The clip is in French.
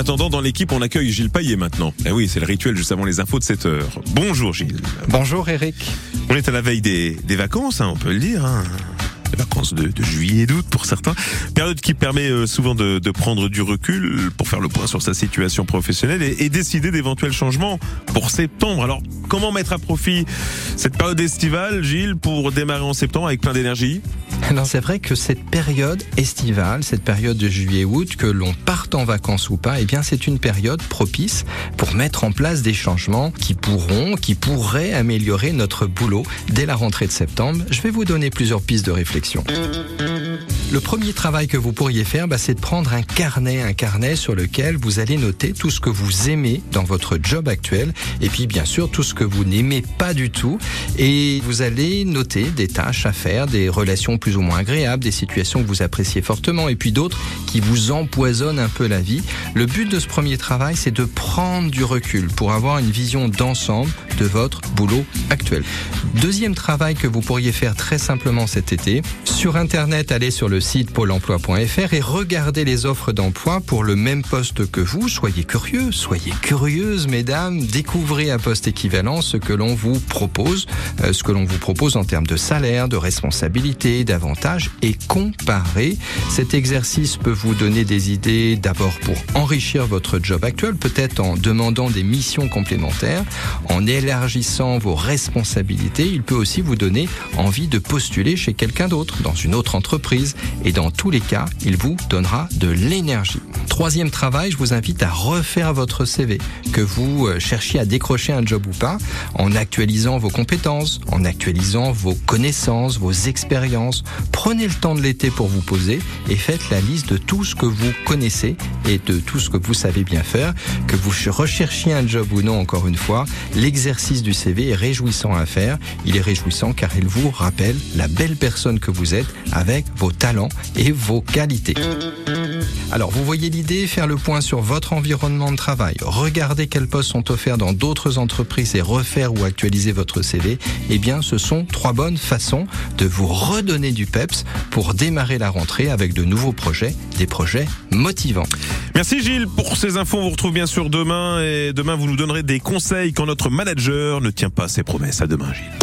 attendant, dans l'équipe, on accueille Gilles Paillet maintenant. Eh oui, c'est le rituel juste avant les infos de 7 heures. Bonjour Gilles. Bonjour Eric. On est à la veille des, des vacances, hein, on peut le dire. Hein. Les vacances de, de juillet et d'août pour certains. Période qui permet euh, souvent de, de prendre du recul pour faire le point sur sa situation professionnelle et, et décider d'éventuels changements pour septembre. Alors, comment mettre à profit cette période estivale, Gilles, pour démarrer en septembre avec plein d'énergie? Alors c'est vrai que cette période estivale, cette période de juillet-août, que l'on parte en vacances ou pas, eh bien c'est une période propice pour mettre en place des changements qui pourront, qui pourraient améliorer notre boulot dès la rentrée de septembre. Je vais vous donner plusieurs pistes de réflexion. Le premier travail que vous pourriez faire, bah, c'est de prendre un carnet, un carnet sur lequel vous allez noter tout ce que vous aimez dans votre job actuel, et puis bien sûr tout ce que vous n'aimez pas du tout, et vous allez noter des tâches à faire, des relations plus ou moins agréables, des situations que vous appréciez fortement, et puis d'autres qui vous empoisonnent un peu la vie. Le but de ce premier travail, c'est de prendre du recul pour avoir une vision d'ensemble de votre boulot actuel. Deuxième travail que vous pourriez faire très simplement cet été, sur Internet, allez sur le site pôle emploi.fr et regardez les offres d'emploi pour le même poste que vous. Soyez curieux, soyez curieuses, mesdames. Découvrez à poste équivalent ce que l'on vous propose, euh, ce que l'on vous propose en termes de salaire, de responsabilité, d'avantages et comparez. Cet exercice peut vous donner des idées d'abord pour enrichir votre job actuel, peut-être en demandant des missions complémentaires, en élargissant vos responsabilités. Il peut aussi vous donner envie de postuler chez quelqu'un d'autre, dans une autre entreprise. Et dans tous les cas, il vous donnera de l'énergie. Troisième travail, je vous invite à refaire votre CV, que vous euh, cherchiez à décrocher un job ou pas, en actualisant vos compétences, en actualisant vos connaissances, vos expériences. Prenez le temps de l'été pour vous poser et faites la liste de tout ce que vous connaissez et de tout ce que vous savez bien faire, que vous recherchiez un job ou non, encore une fois. L'exercice du CV est réjouissant à faire. Il est réjouissant car il vous rappelle la belle personne que vous êtes avec vos talents et vos qualités. Alors, vous voyez l'idée, faire le point sur votre environnement de travail, regarder quels postes sont offerts dans d'autres entreprises et refaire ou actualiser votre CV, eh bien, ce sont trois bonnes façons de vous redonner du peps pour démarrer la rentrée avec de nouveaux projets, des projets motivants. Merci Gilles pour ces infos. On vous retrouve bien sûr demain et demain vous nous donnerez des conseils quand notre manager ne tient pas ses promesses. À demain Gilles.